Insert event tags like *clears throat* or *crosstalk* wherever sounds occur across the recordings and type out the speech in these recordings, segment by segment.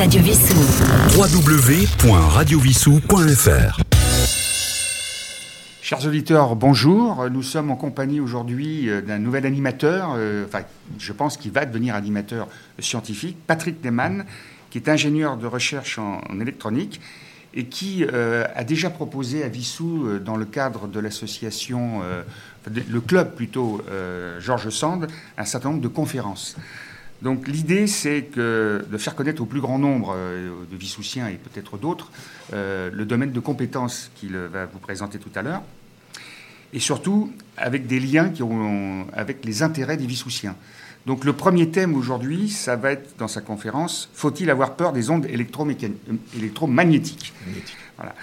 Radio Vissou. www.radiovissou.fr Chers auditeurs, bonjour. Nous sommes en compagnie aujourd'hui euh, d'un nouvel animateur, euh, enfin, je pense qu'il va devenir animateur scientifique, Patrick Neyman, qui est ingénieur de recherche en, en électronique et qui euh, a déjà proposé à Vissou, euh, dans le cadre de l'association, euh, le club plutôt, euh, Georges Sand, un certain nombre de conférences. Donc l'idée, c'est que de faire connaître au plus grand nombre euh, de Vissoussiens et peut-être d'autres euh, le domaine de compétences qu'il va vous présenter tout à l'heure, et surtout avec des liens qui ont, avec les intérêts des Vissoussiens. Donc le premier thème aujourd'hui, ça va être dans sa conférence, faut-il avoir peur des ondes électromagnétiques? Voilà.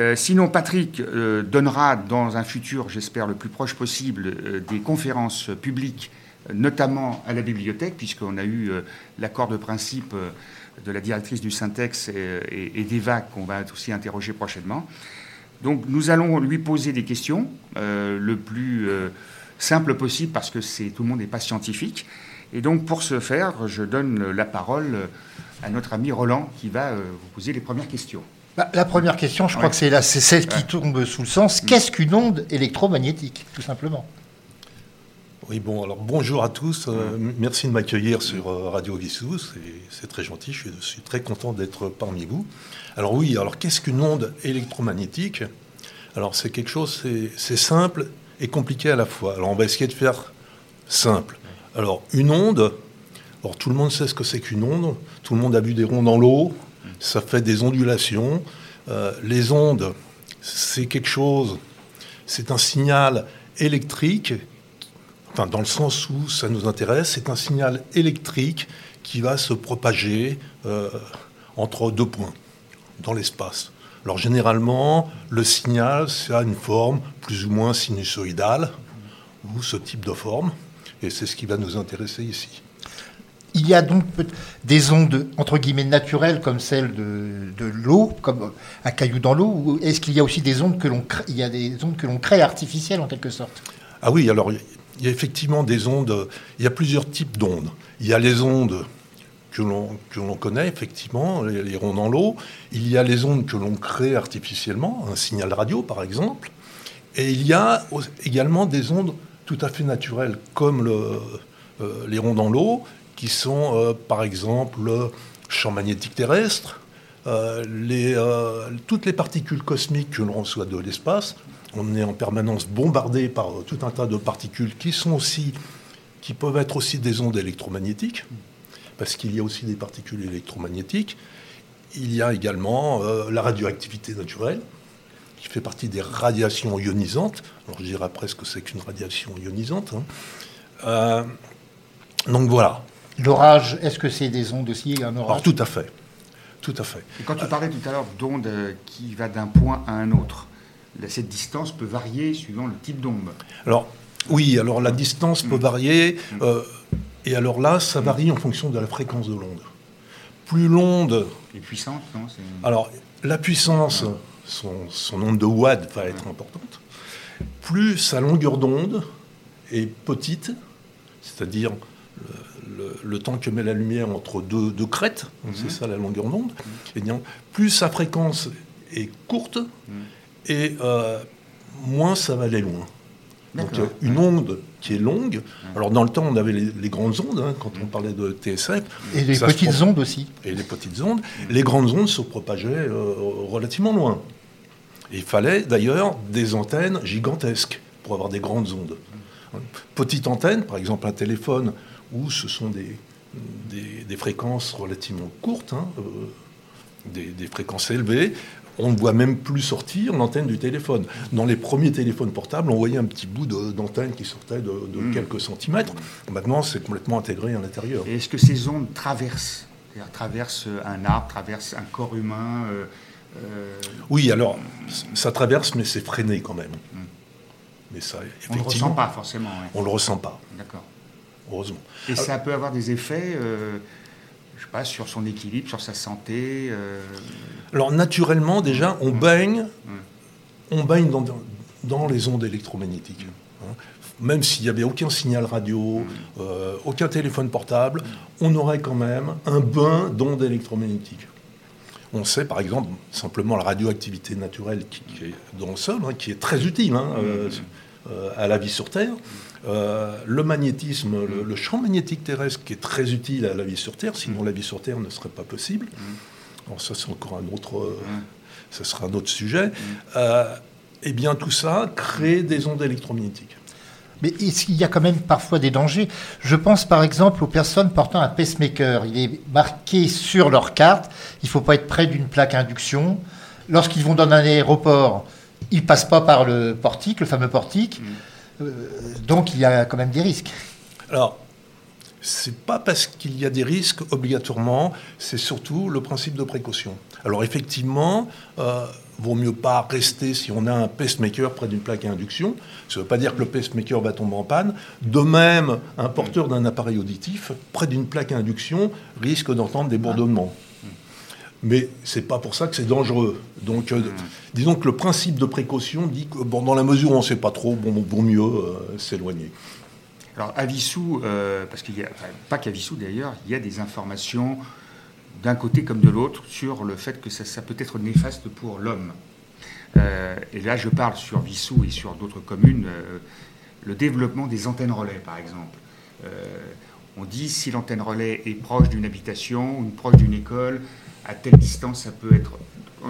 Euh, sinon, Patrick euh, donnera dans un futur, j'espère le plus proche possible, des conférences publiques, notamment à la bibliothèque, puisqu'on a eu euh, l'accord de principe euh, de la directrice du Syntex et, d'EVA qu'on va aussi interroger prochainement. Donc nous allons lui poser des questions euh, le plus euh, simple possible parce que tout le monde n'est pas scientifique. Et donc pour ce faire, je donne la parole à notre ami Roland qui va euh, vous poser les premières questions. Bah, la première question, je crois que c'est celle qui Ouais. tombe sous le sens. Qu'est-ce qu'une onde électromagnétique, tout simplement? Oui, bon, alors bonjour à tous. euh, merci de m'accueillir sur euh, Radio Vissou. C'est- très gentil. Je suis, je suis très content d'être parmi vous. Alors, oui, alors qu'est-ce qu'une onde électromagnétique? Alors, c'est quelque chose, c'est- c'est simple et compliqué à la fois. Alors, on va essayer de faire simple. Alors, une onde, alors tout le monde sait ce que c'est qu'une onde. Tout le monde a vu des ronds dans l'eau. Ça fait des ondulations. Euh, les ondes, c'est quelque chose, c'est un signal électrique enfin, dans le sens où ça nous intéresse, c'est un signal électrique qui va se propager euh, entre deux points dans l'espace. Alors généralement, le signal, ça a une forme plus ou moins sinusoïdale, ou ce type de forme, et c'est ce qui va nous intéresser ici. Il y a donc des ondes, entre guillemets, naturelles, comme celle de, de l'eau, comme un caillou dans l'eau, ou est-ce qu'il y a aussi des ondes que l'on crée, il y a des ondes que l'on crée artificielles, en quelque sorte? Ah oui, alors il y a effectivement des ondes, il y a plusieurs types d'ondes. Il y a les ondes que l'on, connaît, effectivement, les, ronds dans l'eau. Il y a les ondes que l'on crée artificiellement, un signal radio par exemple. Et il y a également des ondes tout à fait naturelles, comme euh, les ronds dans l'eau, qui sont euh, par exemple le champ magnétique terrestre, euh, toutes les particules cosmiques que l'on reçoit de l'espace. On est en permanence bombardé par euh, tout un tas de particules qui sont aussi, qui peuvent être aussi des ondes électromagnétiques, parce qu'il y a aussi des particules électromagnétiques. Il y a également euh, la radioactivité naturelle, qui fait partie des radiations ionisantes. Alors je dirais presque que c'est qu'une radiation ionisante. hein. Euh, donc voilà. L'orage, est-ce que c'est des ondes aussi, un orage? Alors tout à fait. Tout à fait. Et quand tu parlais tout à l'heure d'onde qui va d'un point à un autre, cette distance peut varier suivant le type d'onde. Alors, oui, alors la distance peut varier. euh, et alors là, ça varie en fonction de la fréquence de l'onde. Plus l'onde. Les puissantes, non Alors, la puissance, son, son nombre de watts va être importante. Plus sa longueur d'onde est petite, c'est-à-dire le, temps que met la lumière entre deux, deux crêtes, c'est ça la longueur d'onde, bien, plus sa fréquence est courte, et euh, moins ça va aller loin. Donc euh, une onde qui est longue, alors dans le temps on avait les, les grandes ondes, hein, quand on parlait de TSF. Et les petites ondes aussi. Et les petites ondes. Les grandes ondes se propageaient euh, relativement loin. Et il fallait d'ailleurs des antennes gigantesques pour avoir des grandes ondes. Petite antenne, par exemple un téléphone, où ce sont des, des, des fréquences relativement courtes, hein, euh, des, des fréquences élevées, on ne voit même plus sortir l'antenne du téléphone. Dans les premiers téléphones portables, on voyait un petit bout d'antenne qui sortait de, de quelques centimètres. Maintenant, c'est complètement intégré à l'intérieur. Et est-ce que ces ondes traversent traversent un arbre, traversent un corps humain euh, euh, Oui, alors, ça traverse, mais c'est freiné quand même. Mais ça, On ne le effectivement, ressent pas forcément. ouais. on le ressent pas, D'accord. heureusement. Et ça peut avoir des effets, euh, pas, sur son équilibre, sur sa santé. euh, Alors, naturellement, déjà, on baigne, on baigne dans, dans les ondes électromagnétiques. hein. Même s'il n'y avait aucun signal radio, euh, aucun téléphone portable, on aurait quand même un bain d'ondes électromagnétiques. On sait par exemple simplement la radioactivité naturelle qui, est dans le sol, hein, qui est très utile hein, euh, à la vie sur Terre. Le magnétisme, le, champ magnétique terrestre qui est très utile à la vie sur Terre, sinon la vie sur Terre ne serait pas possible. Alors ça c'est encore un autre, ce sera un autre sujet. eh bien tout ça crée des ondes électromagnétiques. Mais il y a quand même parfois des dangers Je pense par exemple aux personnes portant un pacemaker. Il est marqué sur leur carte, il ne faut pas être près d'une plaque induction. Lorsqu'ils vont dans un aéroport, ils ne passent pas par le portique, le fameux portique. Mm. Euh, donc il y a quand même des risques. Alors, c'est pas parce qu'il y a des risques obligatoirement, c'est surtout le principe de précaution. Alors effectivement, euh, vaut mieux pas rester si on a un pacemaker près d'une plaque à induction. Ça ne veut pas dire que le pacemaker va tomber en panne. De même, un porteur d'un appareil auditif près d'une plaque à induction risque d'entendre des bourdonnements. Mais c'est pas pour ça que c'est dangereux. Donc, euh, disons que le principe de précaution dit que bon, dans la mesure où on ne sait pas trop, bon, vaut mieux euh, s'éloigner. Alors à Vissou, euh, parce qu'il n'y a pas qu'à Vissou d'ailleurs, il y a des informations d'un côté comme de l'autre sur le fait que ça, peut être néfaste pour l'homme. Et là, je parle sur Vissou et sur d'autres communes, le développement des antennes relais, par exemple. On dit si l'antenne relais est proche d'une habitation ou proche d'une école, à telle distance, ça peut être.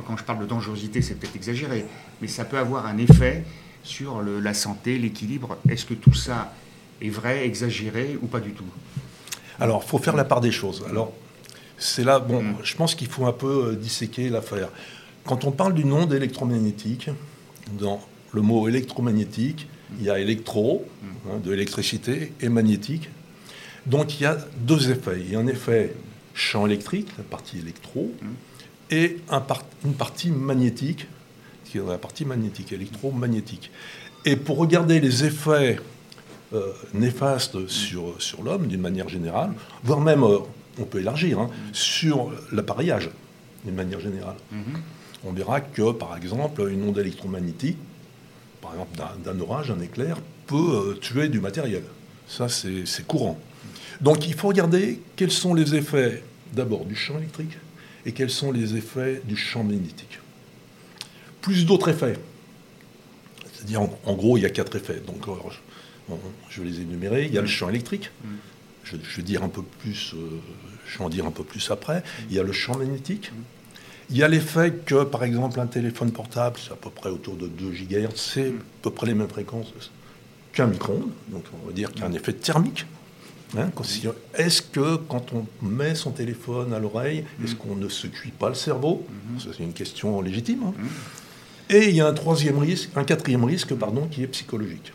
Quand je parle de dangerosité, c'est peut-être exagéré, mais ça peut avoir un effet sur la santé, l'équilibre. Est-ce que tout ça est vrai, exagéré ou pas du tout? Alors, il faut faire la part des choses. Alors, c'est là, bon, mm. je pense qu'il faut un peu euh, disséquer l'affaire. Quand on parle d'une onde électromagnétique, dans le mot électromagnétique, il y a électro, mm. hein, de l'électricité, et magnétique. Donc il y a deux effets. Il y a un effet champ électrique, la partie électro, mm. et une partie magnétique, qui est la partie magnétique, électromagnétique. Et pour regarder les effets euh, néfastes sur, sur l'homme, d'une manière générale, voire même euh, on peut élargir, hein, sur l'appareillage, d'une manière générale. Mhm. On verra que, par exemple, une onde électromagnétique, par exemple d'un orage, un éclair, peut euh, tuer du matériel. Ça, c'est courant. Donc il faut regarder quels sont les effets d'abord du champ électrique et quels sont les effets du champ magnétique. Plus d'autres effets. C'est-à-dire, en, gros, il y a quatre effets. Donc, je vais les énumérer. Il y a le champ électrique. Mhm je, vais dire un peu plus, euh, je vais en dire un peu plus après. Il y a le champ magnétique. Il y a l'effet que, par exemple, un téléphone portable, c'est à peu près autour de 2 GHz, c'est à peu près les mêmes fréquences qu'un micro-ondes. Donc, on va dire qu'il y a un effet thermique. Hein, est-ce que quand on met son téléphone à l'oreille, est-ce qu'on ne se cuit pas le cerveau? C'est une question légitime. Hein. Et il y a un troisième risque, un quatrième risque, pardon, qui est psychologique.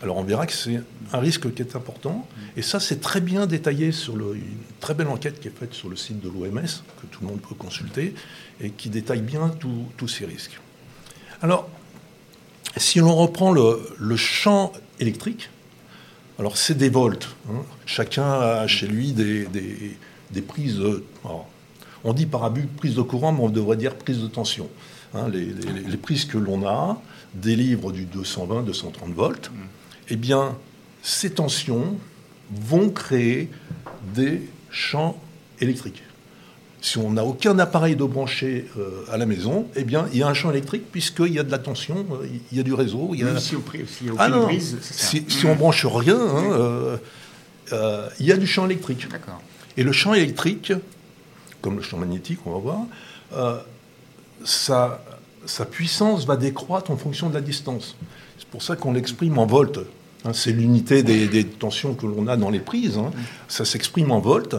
Alors on verra que c'est un risque qui est important. Et ça, c'est très bien détaillé sur le, une très belle enquête qui est faite sur le site de l'OMS, que tout le monde peut consulter, et qui détaille bien tous ces risques. Alors, si l'on reprend le, champ électrique, alors c'est des volts. Hein. Chacun a chez lui des, prises. on dit par abus prise de courant, mais on devrait dire prise de tension. Hein. les, prises que l'on a délivrent du 220-230 volts eh bien, ces tensions vont créer des champs électriques. Si on n'a aucun appareil de branché euh, à la maison, eh bien, il y a un champ électrique puisqu'il y a de la tension, euh, il y a du réseau. Il y a... si, on, si, ah non, si, si, on branche rien, hein, euh, il y a du champ électrique. Et le champ électrique, comme le champ magnétique, on va voir, sa, sa puissance va décroître en fonction de la distance. C'est pour ça qu'on l'exprime en volts. Hein, c'est l'unité des, tensions que l'on a dans les prises. Hein. Ça s'exprime en volts.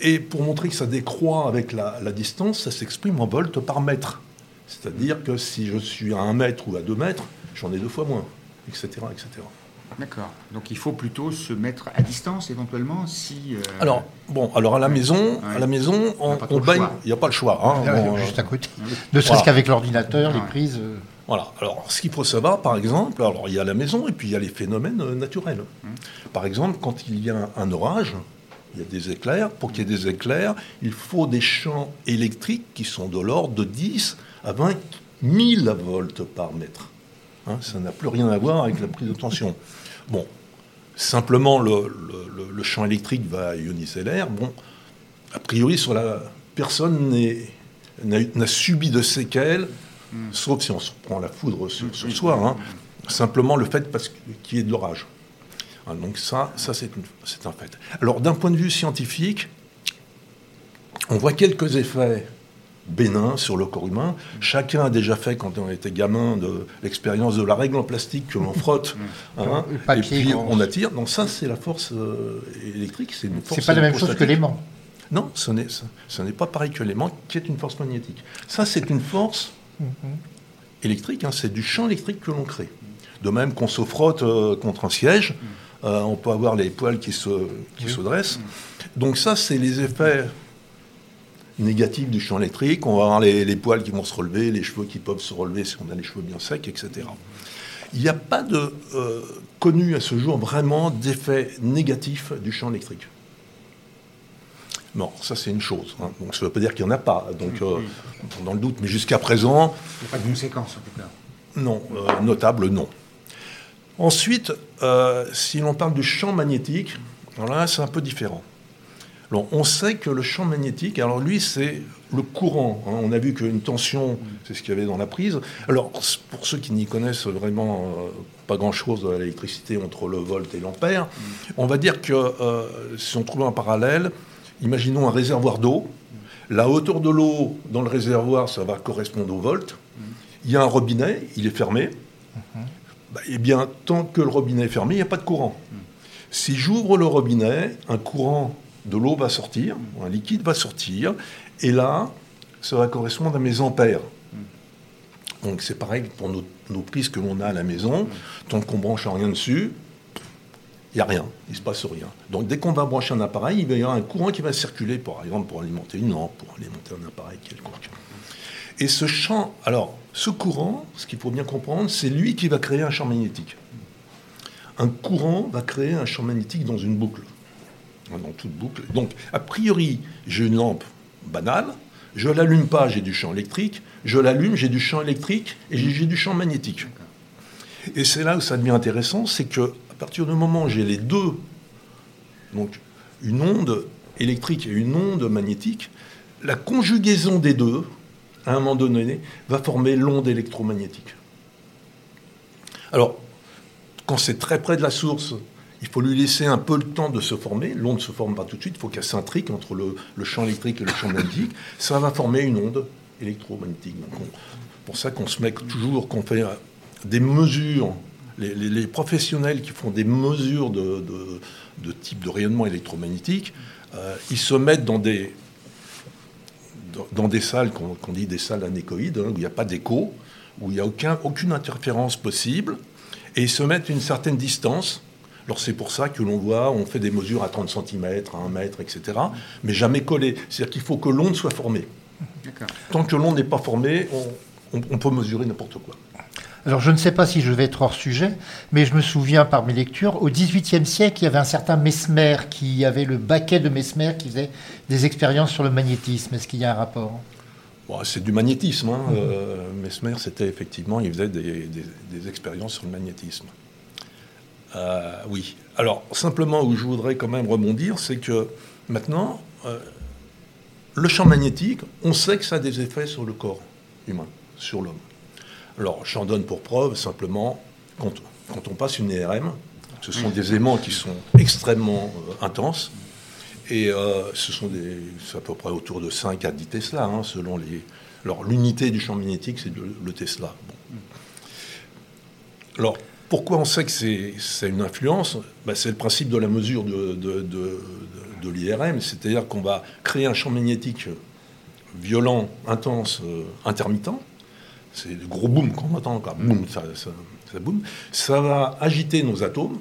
Et pour montrer que ça décroît avec la, distance, ça s'exprime en volts par mètre. C'est-à-dire que si je suis à 1 mètre ou à 2 mètres, j'en ai deux fois moins, etc. etc. D'accord. Donc il faut plutôt se mettre à distance éventuellement si. Euh, alors bon, alors à la maison, à la maison, on, baigne. Il n'y a pas le choix. Hein, juste à côté. Ne serait-ce qu'avec l'ordinateur, les prises. Euh, voilà. Alors, ce qu'il faut savoir, par exemple, alors il y a la maison et puis il y a les phénomènes euh, naturels. Mmh. Par exemple, quand il y a un orage, il y a des éclairs. Pour qu'il y ait des éclairs, il faut des champs électriques qui sont de l'ordre de 10 à 20 000 volts par mètre. Hein, ça n'a plus rien à voir avec la prise de tension. Bon, simplement le, champ électrique va ioniser l'air. Bon, a priori, sur la personne n'a subi de séquelles, hmm. sauf si on se prend la foudre sur, soi. Hein. Simplement le fait qu'il y ait de l'orage. Hein, donc ça, ça c'est un fait. Alors d'un point de vue scientifique, on voit quelques effets bénin sur le corps humain. Chacun a déjà fait, quand on était gamin, de l'expérience de la règle en plastique que l'on frotte *laughs* hein, et puis on attire. Donc ça, c'est la force euh, électrique. C'est une force. pas la même chose que l'aimant. Non, ce n'est, ce n'est pas pareil que l'aimant, qui est une force magnétique. Ça, c'est une force mm-hmm. électrique. Hein, c'est du champ électrique que l'on crée. De même qu'on se frotte euh, contre un siège, mm. Euh, on peut avoir les poils qui se, qui se dressent. Donc ça, c'est les effets négatif du champ électrique, on va avoir les, poils qui vont se relever, les cheveux qui peuvent se relever si on a les cheveux bien secs, etc. Il n'y a pas de euh, connu à ce jour vraiment d'effet négatif du champ électrique. Non, ça c'est une chose. Hein. Donc ça ne veut pas dire qu'il n'y en a pas. Donc euh, dans le doute, mais jusqu'à présent. Il n'y a pas de conséquence en tout cas. Non, euh, notable, non. Ensuite, si l'on parle du champ magnétique, là c'est un peu différent on sait que le champ magnétique, alors lui, c'est le courant. Hein. On a vu qu'une tension, c'est ce qu'il y avait dans la prise. Alors, pour ceux qui n'y connaissent vraiment euh, pas grand-chose à l'électricité entre le volt et l'ampère, on va dire que euh, si on trouve un parallèle, imaginons un réservoir d'eau. La hauteur de l'eau dans le réservoir, ça va correspondre au volt. Il y a un robinet, il est fermé. Bah, eh bien, tant que le robinet est fermé, il n'y a pas de courant. Si j'ouvre le robinet, un courant de l'eau va sortir, un liquide va sortir, et là, ça va correspondre à mes ampères. Donc c'est pareil pour nos, prises que l'on a à la maison. Tant qu'on branche rien dessus, il n'y a rien, il ne se passe rien. Donc dès qu'on va brancher un appareil, il va y avoir un courant qui va circuler, par exemple pour alimenter une lampe, pour alimenter un appareil quelconque. Et ce champ, alors ce courant, ce qu'il faut bien comprendre, c'est lui qui va créer un champ magnétique. Un courant va créer un champ magnétique dans une boucle dans toute boucle. Donc, a priori, j'ai une lampe banale, je l'allume pas, j'ai du champ électrique, je l'allume, j'ai du champ électrique et j'ai du champ magnétique. Et c'est là où ça devient intéressant, c'est que à partir du moment où j'ai les deux, donc une onde électrique et une onde magnétique, la conjugaison des deux, à un moment donné, va former l'onde électromagnétique. Alors, quand c'est très près de la source, il faut lui laisser un peu le temps de se former. L'onde ne se forme pas tout de suite, il faut qu'elle s'intrique entre le, champ électrique et le champ magnétique. Ça va former une onde électromagnétique. C'est pour ça qu'on se met toujours, qu'on fait des mesures. Les, professionnels qui font des mesures de, type de rayonnement électromagnétique, euh, ils se mettent dans des, dans des salles qu'on dit des salles anéchoïdes, hein, où il n'y a pas d'écho, où il n'y a aucun, aucune interférence possible, et ils se mettent une certaine distance alors c'est pour ça que l'on voit, on fait des mesures à 30 cm, à 1 mètre, etc., mais jamais collées. C'est-à-dire qu'il faut que l'onde soit formée. Tant que l'onde n'est pas formée, on, peut mesurer n'importe quoi. Alors je ne sais pas si je vais être hors sujet, mais je me souviens par mes lectures, au XVIIIe siècle, il y avait un certain Mesmer qui avait le baquet de Mesmer qui faisait des expériences sur le magnétisme. Est-ce qu'il y a un rapport? C'est du magnétisme. Hein. Euh, Mesmer, c'était effectivement, il faisait des expériences sur le magnétisme. Euh, oui. Alors, simplement, où je voudrais quand même rebondir, c'est que maintenant, euh, le champ magnétique, on sait que ça a des effets sur le corps humain, sur l'homme. Alors, j'en donne pour preuve simplement, quand, on passe une IRM, ce sont des aimants qui sont extrêmement euh, intenses, et ce sont des, à peu près autour de 5 à 10 Tesla, hein, selon les. Alors, l'unité du champ magnétique, c'est le, Tesla. Alors, pourquoi on sait que c'est une influence? Ben, C'est le principe de la mesure de, de, l'IRM, c'est-à-dire qu'on va créer un champ magnétique violent, intense, euh, intermittent. C'est le gros boom qu'on entend, quoi. Boom, ça, ça, Ça va agiter nos atomes.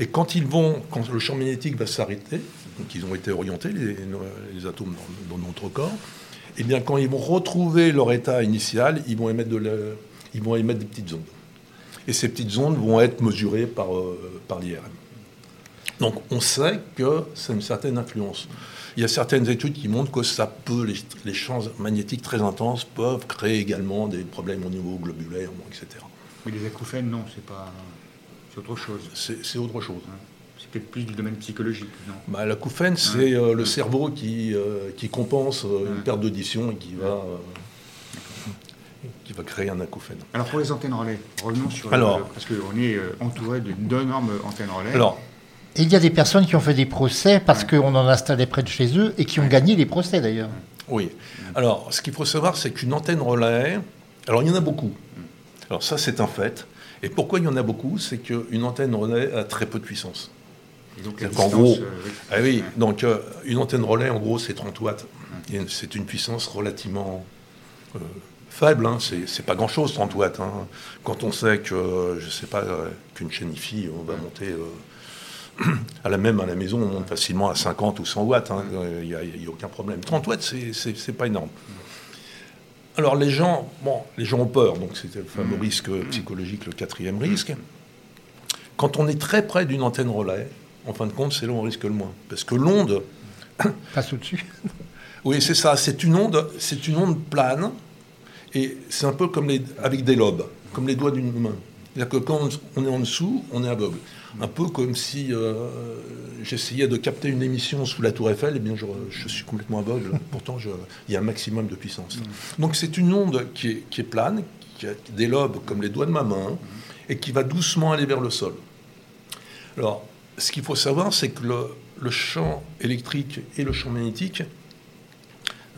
Et quand ils vont, quand le champ magnétique va s'arrêter, donc ils ont été orientés, les, atomes dans, notre corps, et eh bien quand ils vont retrouver leur état initial, ils vont émettre, de ils vont émettre des petites ondes et ces petites ondes vont être mesurées par, euh, par l'IRM. Donc on sait que c'est une certaine influence. Il y a certaines études qui montrent que ça peut, les, champs magnétiques très intenses peuvent créer également des problèmes au niveau globulaire, etc. Mais les acouphènes, non, c'est pas. C'est autre chose. C'est autre chose. C'est peut-être plus du domaine psychologique, non? Bah, L'acouphène, c'est euh, le cerveau qui, euh, qui compense euh, une perte d'audition et qui va, qui va créer un acouphène. Alors pour les antennes relais, revenons sur. Alors, parce qu'on est entouré d'énormes antennes relais. Alors, il y a des personnes qui ont fait des procès parce qu'on en installait près de chez eux et qui ont gagné les procès d'ailleurs. Oui. Alors, ce qu'il faut savoir, c'est qu'une antenne relais, alors il y en a beaucoup. Alors ça, c'est un fait. Et pourquoi il y en a beaucoup? C'est qu'une antenne relais a très peu de puissance. donc, en gros, euh, ah oui, donc euh, une antenne relais, en gros, c'est 30 watts. C'est une puissance relativement euh, faible. Hein. C'est pas grand-chose, 30 watts. Hein. Quand on sait que, je sais pas, qu'une chaîne IFI, on va monter *clears throat* à la même à la maison, on monte facilement à 50 ou 100 watts. Hein. Il n'y a, a, aucun problème. 30 watts, c'est pas énorme. Alors les gens, bon, les gens ont peur, donc c'est le fameux mm. risque psychologique, le quatrième risque. Quand on est très près d'une antenne relais, en fin de compte, c'est là où on risque le moins. Parce que l'onde... *coughs* Passe au-dessus. *coughs* oui, c'est ça. C'est une onde, c'est une onde plane, et c'est un peu comme les, avec des lobes, comme les doigts d'une main. C'est-à-dire que quand on est en dessous, on est aveugle. Un peu comme si euh, j'essayais de capter une émission sous la tour Eiffel, et eh bien je, suis complètement aveugle. *laughs* Pourtant, il y a un maximum de puissance. Donc c'est une onde qui est, qui est, plane, qui a des lobes comme les doigts de ma main, et qui va doucement aller vers le sol. Alors, ce qu'il faut savoir, c'est que le, le, champ électrique et le champ magnétique,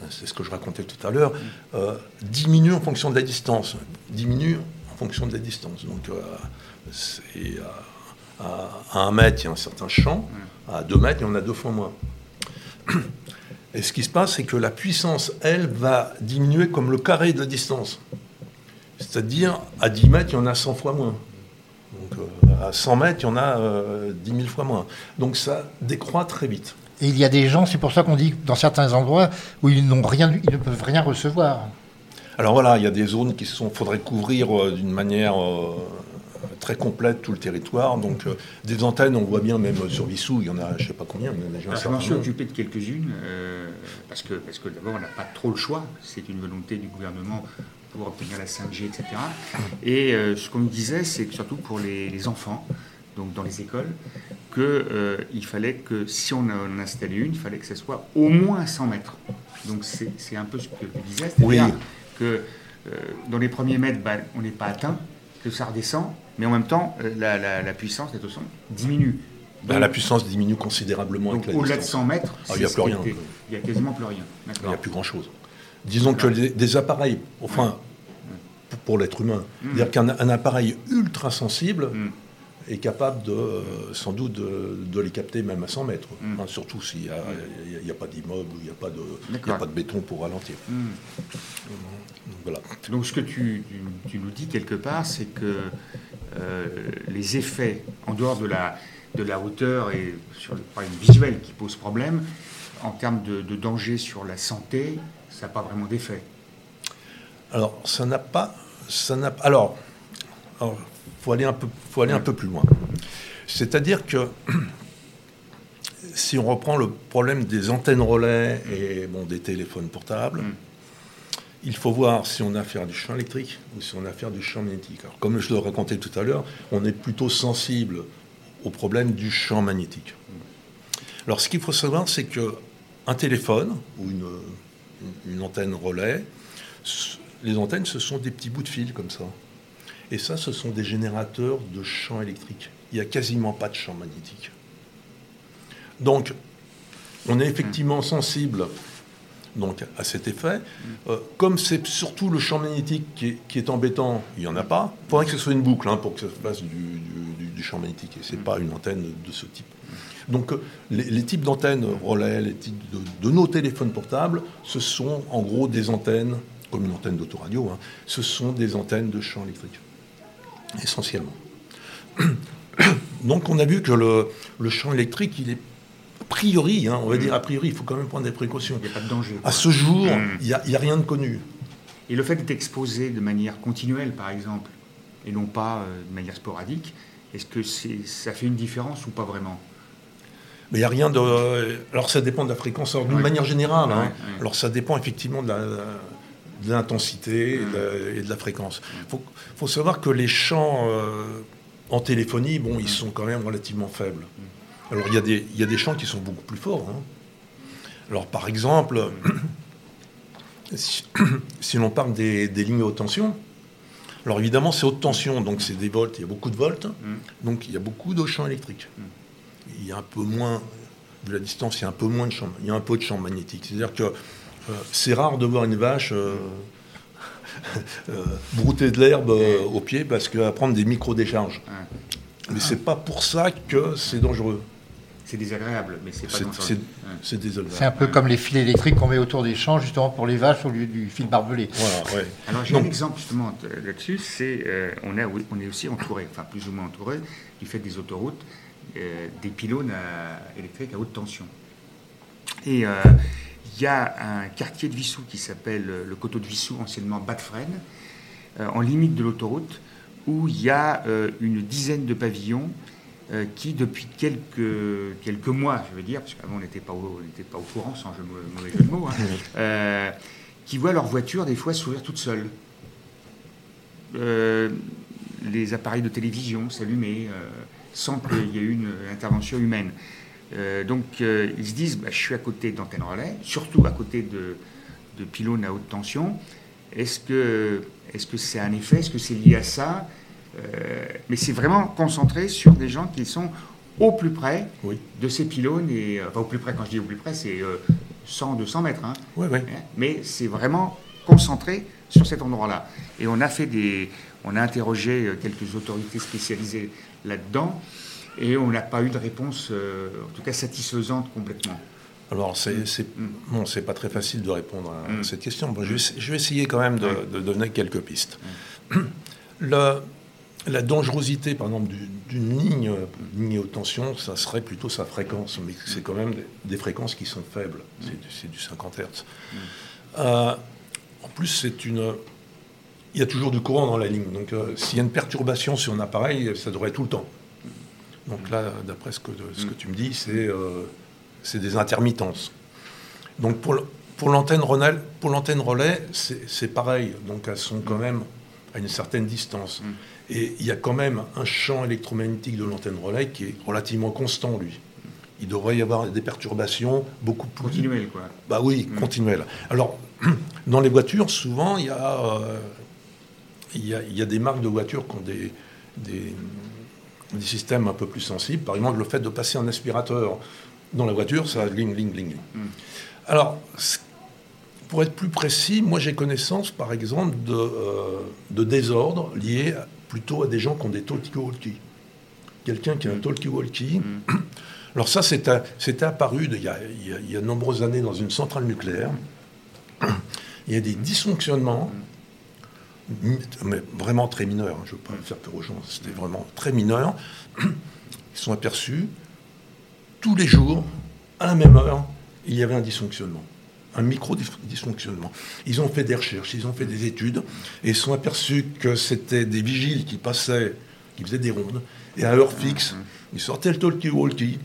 c'est ce que je racontais tout à l'heure, euh, diminuent en fonction de la distance. Diminuent en fonction de la distance. Donc, euh, c'est à, un mètre, il y a un certain champ. À deux mètres, il y en a deux fois moins. *clears throat* Et ce qui se passe, c'est que la puissance, elle, va diminuer comme le carré de la distance. C'est-à-dire, à 10 mètres, il y en a 100 fois moins. Donc, euh, à 100 mètres, il y en a euh, 10 000 fois moins. Donc, ça décroît très vite. Et il y a des gens, c'est pour ça qu'on dit dans certains endroits où ils n'ont rien, ils ne peuvent rien recevoir. Alors voilà, il y a des zones qui sont, faudrait couvrir euh, d'une manière euh, très complète tout le territoire. Donc euh, des antennes, on voit bien même sur Vissou, il y en a je ne sais pas combien. Il y en a déjà je m'en suis occupé de quelques-unes euh, parce que, parce que d'abord on n'a pas trop le choix. C'est une volonté du gouvernement pour obtenir la 5G, etc. Et euh, ce qu'on me disait, c'est que surtout pour les, enfants, donc dans les écoles, qu'il fallait que si on en installait une, il fallait que ce soit au moins 100 mètres. Donc c'est un peu ce que je disais, c'est-à-dire que dans les premiers mètres, bah, on n'est pas atteint, que ça redescend, mais en même temps, euh, la, puissance des son diminue. Bah, la puissance diminue considérablement Au-delà de 100 mètres, ah, il n'y a plus rien. Il n'y a quasiment plus rien. Il n'y a plus grand-chose. Disons que des appareils, enfin, pour l'être humain, mm. c'est-à-dire qu'un appareil ultra sensible mm. Est capable de, euh, sans doute de, les capter même à 100 mètres, mm. hein, surtout s'il n'y a, pas d'immeuble, il n'y a, pas de, a pas de béton pour ralentir. Donc ce que tu, nous dis quelque part, c'est que euh, les effets, en dehors de la, de la hauteur et sur le problème visuel qui pose problème, en termes de, danger sur la santé, ça n'a pas vraiment d'effet. Alors, ça n'a pas... Ça n'a, alors, il faut aller, un peu, faut aller un peu plus loin. C'est-à-dire que *clears throat* si on reprend le problème des antennes relais et bon, des téléphones portables, mm il faut voir si on a affaire du champ électrique ou si on a affaire du champ magnétique. Alors, comme je le racontais tout à l'heure, on est plutôt sensible au problème du champ magnétique. Alors, ce qu'il faut savoir, c'est que un téléphone ou une, antenne relais, les antennes, ce sont des petits bouts de fil comme ça. Et ça, ce sont des générateurs de champ électrique. Il n'y a quasiment pas de champ magnétique. Donc, on est effectivement sensible donc à cet effet. Euh, comme c'est surtout le champ magnétique qui est, embêtant, il n'y en a pas. Il faudrait que ce soit une boucle hein, pour que ça fasse du, champ magnétique, et ce n'est pas une antenne de ce type. Donc euh, les, types d'antennes relais, les types de, nos téléphones portables, ce sont en gros des antennes, comme une antenne d'autoradio, hein, ce sont des antennes de champ électrique, essentiellement. *clears throat* Donc on a vu que le, le champ électrique, il est priori, hein, on va mm. dire a priori, il faut quand même prendre des précautions. Il n'y a pas de danger. À ce jour, mm. il n'y a, rien de connu. Et le fait d'être exposé de manière continuelle, par exemple, et non pas euh, de manière sporadique, est-ce que ça fait une différence ou pas vraiment? Mais il n'y a rien de. Alors ça dépend de la fréquence. D'une manière générale, hein. alors ça dépend effectivement de de l'intensité et, de la fréquence. Il faut, savoir que les champs euh, en téléphonie, bon, ils sont quand même relativement faibles. Alors il y, a des, il y a des champs qui sont beaucoup plus forts. hein. Alors par exemple, *clears throat* si, *clears throat* si l'on parle des, des lignes haute tension, alors évidemment c'est haute tension, donc c'est des volts, il y a beaucoup de volts, donc il y a beaucoup de champs électriques. Il y a un peu moins, vu la distance, il y a un peu moins de champs, il y a un peu de champs magnétiques. C'est-à-dire que c'est rare de voir une vache euh, euh, brouter de l'herbe euh, au pied parce qu'elle va prendre des micro-décharges. Mais c'est pas pour ça que c'est dangereux. C'est désagréable, mais c'est pas dangereux. C'est Ouais. c'est désolé. C'est un peu comme les fils électriques qu'on met autour des champs, justement pour les vaches au lieu du fil barbelé. Voilà, ouais. Alors j'ai un exemple justement de- là-dessus, c'est euh, on, est, on est aussi entouré, enfin plus ou moins entouré, du fait des autoroutes, euh, des pylônes à- électriques à haute tension. Et euh, il y a un quartier de Vissou qui s'appelle euh, le coteau de Vissou, anciennement Fresnes, euh, en limite de l'autoroute, où il y a euh, une dizaine de pavillons qui, depuis quelques, quelques mois, je veux dire, parce qu'avant on n'était pas, au- on pas au courant, sans jeu, mauvais jeu de mots, hein, *laughs* euh, qui voient leur voiture des fois s'ouvrir toute seule. Euh, les appareils de télévision s'allumer euh, sans qu'il y ait eu une intervention humaine. Euh, donc euh, ils se disent, bah, je suis à côté d'antennes relais, surtout à côté de, de pylônes à haute tension. Est-ce que est-ce que c'est un effet? Est-ce que c'est lié à ça? Euh, Mais c'est vraiment concentré sur des gens qui sont au plus près Oui. de ces pylônes. Et, enfin, au plus près, quand je dis au plus près, c'est euh, 100, 200 mètres. hein. Ouais, ouais. Hein, Mais c'est vraiment concentré sur cet endroit-là. Et on a fait des, on a interrogé quelques autorités spécialisées là-dedans, et on n'a pas eu de réponse, euh, en tout cas satisfaisante complètement. Alors, c'est c'est Mm. bon, c'est pas très facile de répondre à Mm. cette question. Bon, je, vais, je vais essayer quand même de, donner quelques pistes. *clears throat* Le- la dangerosité, par exemple, du- d'une ligne, ligne haute tension, ça serait plutôt sa fréquence, mais c'est quand même des, fréquences qui sont faibles. C'est du- C'est du 50 Hz. Euh, en plus, c'est une. Il y a toujours du courant dans la ligne. Donc, euh, s'il y a une perturbation sur un appareil, ça devrait être tout le temps. Donc là, d'après ce que, ce que tu me dis, c'est euh, c'est des intermittences. Donc pour, l'antenne relais, pour l'antenne relais, c'est pareil. Donc elles sont quand même à une certaine distance. Et il y a quand même un champ électromagnétique de l'antenne relais qui est relativement constant, lui. Il devrait y avoir des perturbations beaucoup plus Continuel, quoi. bah oui, continuel. Alors, *clears throat* dans les voitures, souvent, il y a, euh, il y a, il y a des marques de voitures qui ont des, des, des systèmes un peu plus sensibles. Par exemple, le fait de passer un aspirateur dans la voiture, ça ling, ling, ling. Alors, c- pour être plus précis, moi j'ai connaissance, par exemple, de, euh, de désordres liés plutôt à des gens qui ont des talkie-walkie. Quelqu'un qui a un talkie-walkie. *clears throat* Alors ça, c'était apparu il y, a, il y a- il y a de nombreuses années dans une centrale nucléaire. *clears throat* Il y a des dysfonctionnements, mais vraiment très mineurs. hein, je ne veux pas faire peur aux gens, c'était vraiment très mineur. Ils sont aperçus tous les jours, à la même heure, il y avait un dysfonctionnement, un micro-dysfonctionnement. Ils ont fait des recherches, ils ont fait des études, et ils sont aperçus que c'était des vigiles qui passaient, qui faisaient des rondes, et à heure fixe, ils sortaient le talkie-walkie,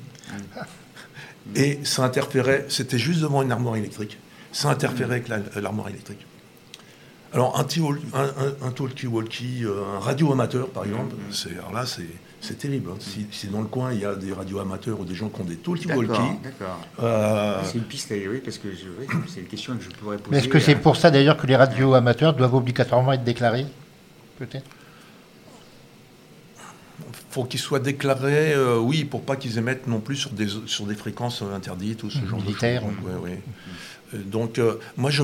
et ça interférait, c'était juste devant une armoire électrique, ça interférait avec la- l'armoire électrique. Alors, un, un, un- un talkie-walkie, euh, un radio-amateur, par exemple, c'est, alors là, c'est, c'est terrible. hein. Si, si dans le coin, il y a des radio-amateurs ou des gens qui ont des talkie-walkie, D'accord, d'accord. euh, C'est une piste, eh oui, parce que je- oui, c'est une question que je pourrais poser. Mais est-ce que c'est à- pour ça d'ailleurs que les radios amateurs doivent obligatoirement être déclarés Peut-être? Faut qu'ils soient déclarés, euh, oui, pour pas qu'ils émettent non plus sur des, sur des fréquences interdites ou ce genre de choses. Ouais, ouais. Euh, Donc, euh, moi, je,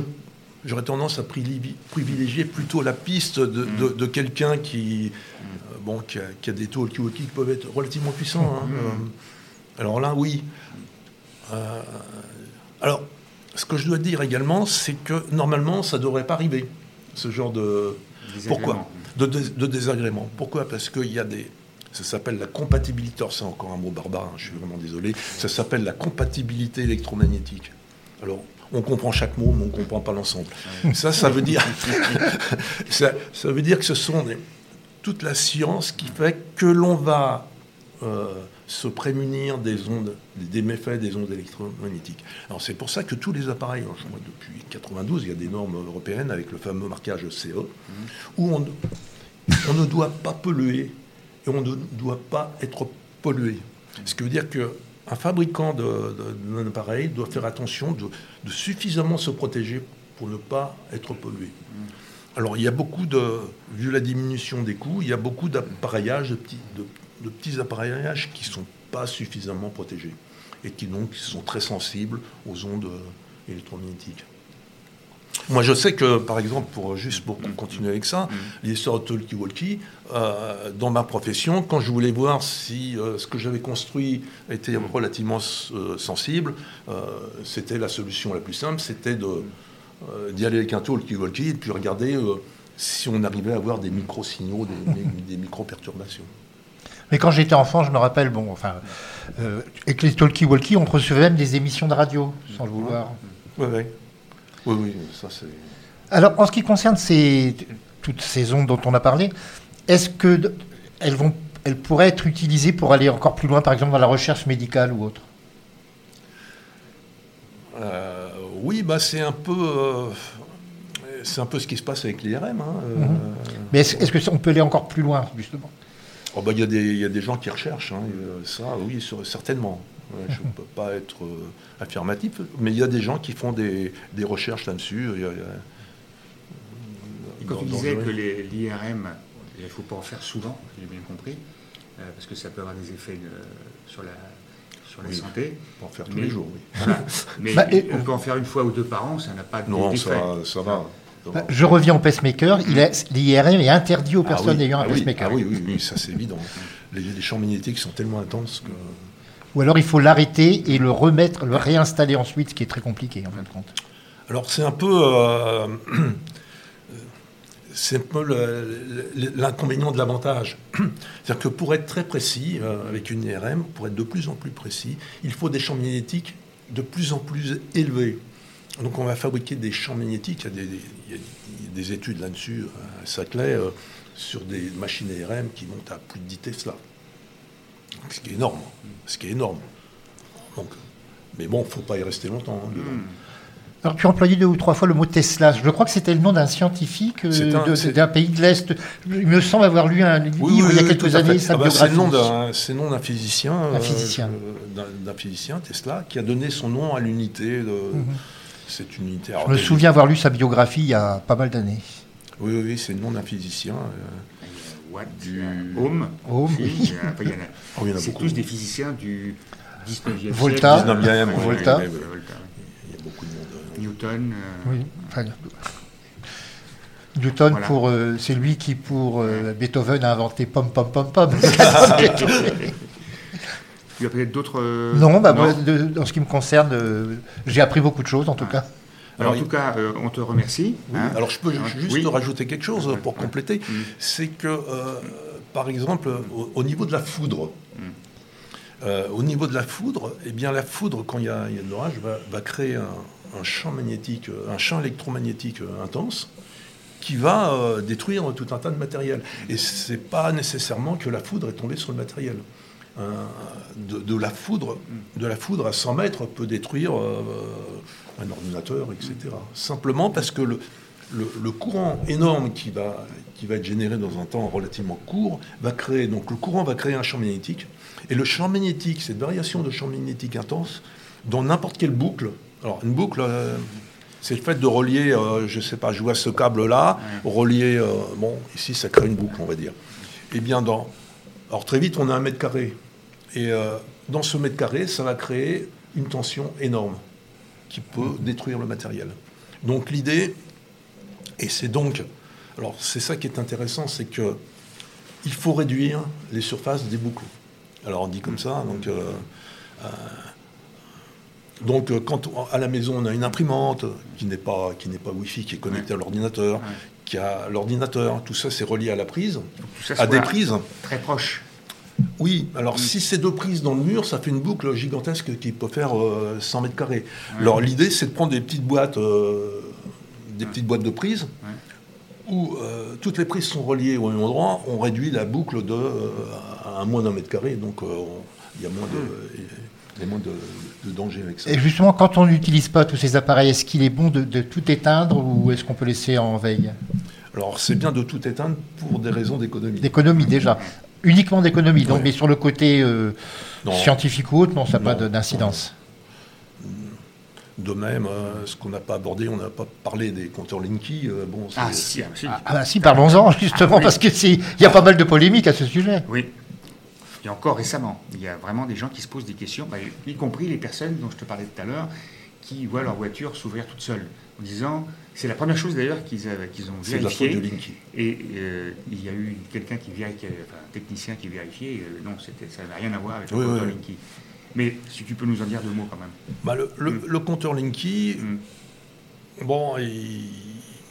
j'aurais tendance à privilégier, plutôt la piste de, de- de quelqu'un qui, euh, bon, qui, a, qui a des talkie-walkie qui peuvent être relativement puissants. hein. Euh, alors là, oui. Euh, alors, ce que je dois dire également, c'est que normalement, ça ne devrait pas arriver, ce genre de... Pourquoi? De, dés- de désagrément. Pourquoi? Parce qu'il y a des... Ça s'appelle la compatibilité, c'est encore un mot barbare, hein, je suis vraiment désolé, ça s'appelle la compatibilité électromagnétique. Alors, on comprend chaque mot, mais on ne comprend pas l'ensemble. Ça, ça veut dire, *laughs* ça, ça veut dire que ce sont des- toute la science qui fait que l'on va euh, se prémunir des ondes, des méfaits des ondes électromagnétiques. Alors c'est pour ça que tous les appareils, je vois, depuis 92, il y a des normes européennes avec le fameux marquage CE, où on, on ne doit pas polluer et on ne doit pas être pollué. Ce qui veut dire qu'un fabricant d'un appareil doit faire attention de, suffisamment se protéger pour ne pas être pollué. Alors il y a beaucoup de, vu la diminution des coûts, il y a beaucoup d'appareillages, de petits, de, petits appareillages qui ne sont pas suffisamment protégés et qui donc sont très sensibles aux ondes électromagnétiques. Moi, je sais que, par exemple, pour, juste pour continuer avec ça, mm. l'histoire de talkie-walkie, euh, dans ma profession, quand je voulais voir si euh, ce que j'avais construit était mm. relativement euh, sensible, c'était la solution la plus simple, c'était d'y aller avec un talkie-walkie et puis regarder si on arrivait à avoir des micro-signaux, des, des micro-perturbations. Mais quand j'étais enfant, je me rappelle, bon, enfin, avec les talkie-walkie, on recevait même des émissions de radio, sans le vouloir. Oui, oui. Oui, oui, ça c'est. Alors, en ce qui concerne ces, toutes ces ondes dont on a parlé, est-ce qu'elles vont, elles pourraient être utilisées pour aller encore plus loin, par exemple dans la recherche médicale ou autre? Euh, Oui, bah c'est un peu. Euh, c'est un peu ce qui se passe avec l'IRM. Hein, euh. mhm. Mais est-ce qu'on peut aller encore plus loin, justement? Oh, bah, Il y, y, a des gens qui recherchent hein, ça, oui, certainement je ne peux pas être euh, affirmatif, mais il y a des gens qui font des, recherches là-dessus. Quand tu disais que l'IRM, il ne faut pas en faire souvent, j'ai bien compris, euh, parce que ça peut avoir des effets sur la, sur la santé. On peut en faire tous les jours, oui. *laughs* Mais bah, on peut en faire une fois ou deux par an, ça n'a pas de Non, ça, ça va. Bah, je reviens au pacemaker. L'IRM est interdit aux ah personnes ayant un ah pacemaker. Ah oui, oui, oui, ça c'est évident. Les, les, champs magnétiques sont tellement intenses que ou alors il faut l'arrêter et le remettre, le réinstaller ensuite, ce qui est très compliqué en fin de compte. Alors c'est un peu, euh, *clears throat* c'est un peu l'inconvénient de l'avantage. *clears throat* C'est-à-dire que pour être très précis euh, avec une IRM, pour être de plus en plus précis, il faut des champs magnétiques de plus en plus élevés. Donc on va fabriquer des champs magnétiques, il y a des, études là-dessus à Saclay, euh, sur des machines IRM qui montent à plus de 10 Tesla ce qui est énorme. Ce qui est énorme. Donc, mais bon, il ne faut pas y rester longtemps. Hein, hmm. Alors, tu as employé deux ou trois fois le mot Tesla. Je crois que c'était le nom d'un scientifique euh, d'un pays de l'Est. Il me semble avoir lu un livre il y a quelques années, sa ah bah, C'est le nom d'un physicien. Un physicien. Euh, d'un physicien, Tesla, qui a donné son nom à l'unité de mhm. cette unité. Je me souviens avoir lu sa biographie il y a pas mal d'années. Oui, oui, c'est le nom d'un physicien. Euh, Watt, du Ohm. Ohm. *laughs* Oh, c'est tous des physiciens du 19e Volta. siècle. 19e, Volta. Il y a beaucoup de monde. Euh. Newton. Euh. Oui. Enfin, Newton, pour, euh, c'est lui qui, pour Beethoven, a inventé pom pom pom pom. *laughs* *laughs* Il y a peut-être d'autres. non, bah, Moi, de, en ce qui me concerne, j'ai appris beaucoup de choses en tout cas. Alors, en tout cas, euh, on te remercie. Hein. Alors, je peux juste rajouter quelque chose pour compléter. C'est que, euh, par exemple, au, niveau de la foudre, mm. euh, au niveau de la foudre, eh bien, la foudre, quand il y a, de l'orage, va, créer un, champ magnétique, un champ électromagnétique intense qui va détruire tout un tas de matériel. Et ce n'est pas nécessairement que la foudre est tombée sur le matériel. de, la foudre, de la foudre à 100 mètres peut détruire un ordinateur, etc. Simplement parce que le, le, courant énorme qui va, qui va être généré dans un temps relativement court va créer, donc le courant va créer un champ magnétique. Et le champ magnétique, cette variation de champ magnétique intense, dans n'importe quelle boucle, alors une boucle, euh, c'est le fait de relier, euh, je ne sais pas, je vois ce câble-là, relier, euh, bon, ici ça crée une boucle, on va dire. Et eh bien dans, alors très vite on a un mètre carré. Et dans ce mètre carré, ça va créer une tension énorme qui peut détruire le matériel. Donc l'idée, et c'est donc, alors c'est ça qui est intéressant, c'est que il faut réduire les surfaces des boucles. Alors on dit comme ça, donc. Euh, euh, donc, quand à la maison on a une imprimante qui n'est pas qui n'est pas Wi-Fi, qui est connectée à l'ordinateur, qui a l'ordinateur, tout ça c'est relié à la prise, à des prises très proches. Oui, alors si c'est deux prises dans le mur, ça fait une boucle gigantesque qui peut faire 100 euh, mètres carrés. Alors l'idée, c'est de prendre des petites boîtes, euh, des petites boîtes de prises, où euh, toutes les prises sont reliées au même endroit. On réduit la boucle de à moins d'un mètre carré, donc il y a moins de, il y a moins de, de danger avec ça. Et justement, quand on n'utilise pas tous ces appareils, est-ce qu'il est bon de, de tout éteindre ou est-ce qu'on peut laisser en veille? Alors c'est bien de tout éteindre pour des raisons d'économie. D'économie déjà. Uniquement d'économie. Donc, Ouais. mais sur le côté euh, scientifique ou autre, non, ça n'a pas d'incidence. De même, euh, ce qu'on n'a pas abordé, on n'a pas parlé des compteurs Linky. euh, bon, c'est- Ah, si, ah, si. Ah, ah bah si, parlons-en *laughs* justement, Ah, oui. parce que c'est, il y a pas mal de polémiques à ce sujet. Oui. Et encore récemment, il y a vraiment des gens qui se posent des questions, bah, y compris les personnes dont je te parlais tout à l'heure, qui voient leur voiture s'ouvrir toute seule, en disant, c'est la première chose d'ailleurs qu'ils qu'ils ont c'est de la faute vérifié. de Linky. Et euh, il y a eu quelqu'un qui vérifiait, enfin, un technicien qui vérifiait, et, euh, non, ça n'avait rien à voir avec le Oui, compteur oui. Linky. Mais si tu peux nous en dire deux mots quand même. Bah, le, le- Mm. le compteur Linky, Mm. bon, il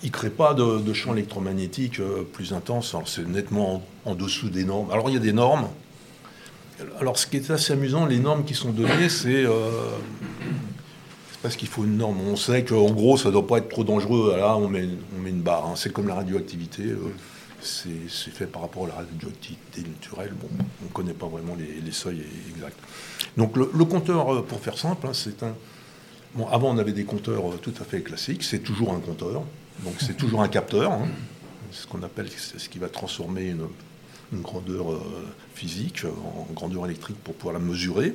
ne crée pas de, de champ électromagnétique euh, plus intense. Alors, C'est nettement en, en dessous des normes. Alors il y a des normes. Alors ce qui est assez amusant, les normes qui sont données, euh, c'est parce qu'il faut une norme. On sait qu'en gros, ça ne doit pas être trop dangereux. Là, on met, une barre. hein. C'est comme la radioactivité. euh, c'est fait par rapport à la radioactivité naturelle. Bon, on ne connaît pas vraiment les, seuils exacts. Donc le, compteur, euh, pour faire simple, hein, c'est un... Bon, avant, on avait des compteurs euh, tout à fait classiques. C'est toujours un compteur. Donc c'est toujours un capteur. hein. Ce qu'on appelle, ce qui va transformer une, grandeur physique en grandeur électrique pour pouvoir la mesurer.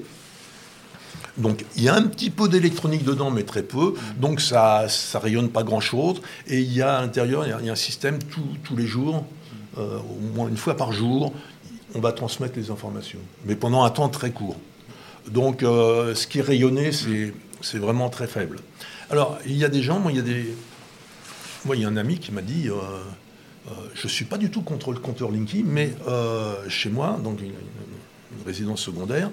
Donc il y a un petit peu d'électronique dedans, mais très peu. Donc ça ça rayonne pas grand-chose. Et il y a à l'intérieur, il y a- un système tous- les jours, euh, au moins une fois par jour, on va transmettre les informations. Mais pendant un temps très court. Donc euh, ce qui est rayonné, c'est vraiment très faible. Alors il y a des gens, moi il y a des... Moi il y a un ami qui m'a dit... euh, je ne suis pas du tout contre le compteur Linky, mais chez moi, donc une résidence secondaire,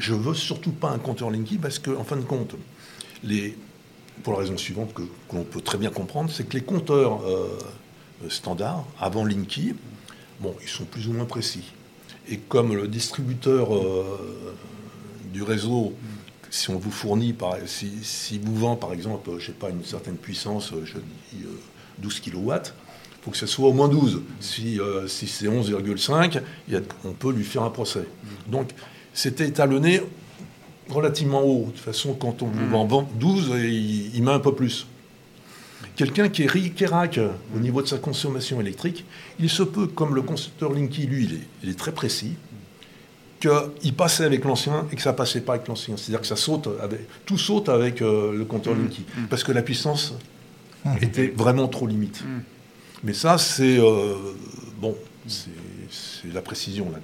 je veux surtout pas un compteur Linky parce que, en fin de compte, pour la raison suivante que, l'on peut très bien comprendre, c'est que les compteurs euh, standards, avant Linky, bon, ils sont plus ou moins précis. Et comme le distributeur euh, du réseau, si on vous fournit, si, vous vend par exemple, je sais pas, une certaine puissance, euh, je dis euh, 12 kW, il faut que ce soit au moins 12. Si, si c'est 11,5, il y a- on peut lui faire un procès. Donc, c'était étalonné relativement haut. De toute façon, quand on vous en vend 12, il, il met un peu plus. Quelqu'un qui est ric-et-rac au niveau de sa consommation électrique, il se peut, comme le constructeur Linky, lui, il est, il est très précis, qu'il passait avec l'ancien et que ça passait pas avec l'ancien. C'est-à-dire que ça saute avec, tout saute avec euh, le compteur Linky. Parce que la puissance était vraiment trop limite. Mais ça, c'est euh, bon, c'est c'est la précision là.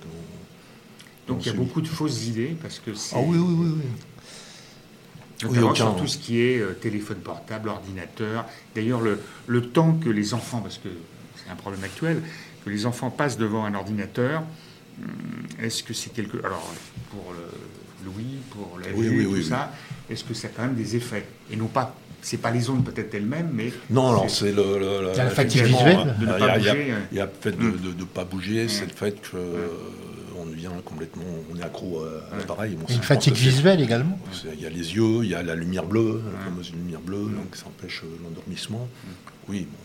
Que- Donc il y a beaucoup de fausses idées parce que c'est Ah oui, oui, oui, oui. notamment aucun. sur tout ce qui est euh, téléphone portable, ordinateur. D'ailleurs, le, le temps que les enfants, parce que c'est un problème actuel, que les enfants passent devant un ordinateur, hum, est-ce que c'est quelque... Alors, pour le Louis, pour la Oui, vue oui, et tout oui, ça, est-ce que ça a quand même des effets? Et non pas... C'est pas les ondes peut-être elles-mêmes, mais... Non, alors c'est le, le- le- Il y a la fatigue visuelle. De ne il y pas a- il y a- bouger, euh. Il y a le fait de Mm. ne pas bouger, c'est le fait qu'on devient complètement, on est accro à, à l'appareil. Bon, Une fatigue visuelle également. Il y a les yeux, il y a la lumière bleue, la fameuse lumière bleue, donc ça empêche euh, l'endormissement. Oui, bon,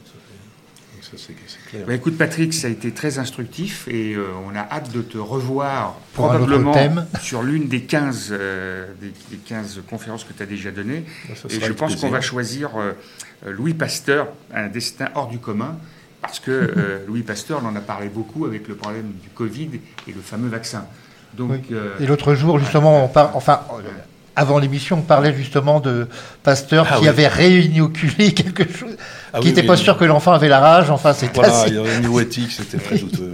ça, c'est clair. Bah, écoute Patrick, ça a été très instructif et euh, on a hâte de te revoir Pour probablement thème. *laughs* sur l'une des 15, euh, des, des 15 conférences que tu as déjà données. Et je pense qu'on va choisir euh, euh, Louis Pasteur, un destin hors du commun, parce que euh, *laughs* Louis Pasteur, on en a parlé beaucoup avec le problème du Covid et le fameux vaccin. Donc, Oui. euh, Et l'autre jour, justement, on par- enfin, euh, avant l'émission, on parlait justement de Pasteur Ah qui oui. avait réinoculé *laughs* quelque chose, Ah qui n'était oui, pas oui. sûr que l'enfant avait la rage. Enfin, c'était Voilà, assez- il y a- au niveau éthique, c'était *laughs* très douteux.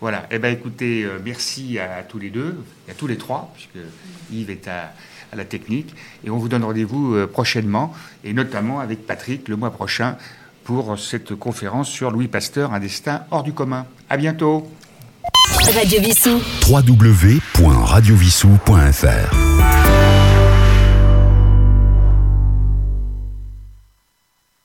Voilà. Eh ben, écoutez, euh, merci à, tous les deux, et à tous les trois, puisque Yves est à, à la technique. Et on vous donne rendez-vous euh, prochainement, et notamment avec Patrick le mois prochain, pour cette conférence sur Louis Pasteur, un destin hors du commun. À bientôt. Radio Vissou. www.radiovissou.fr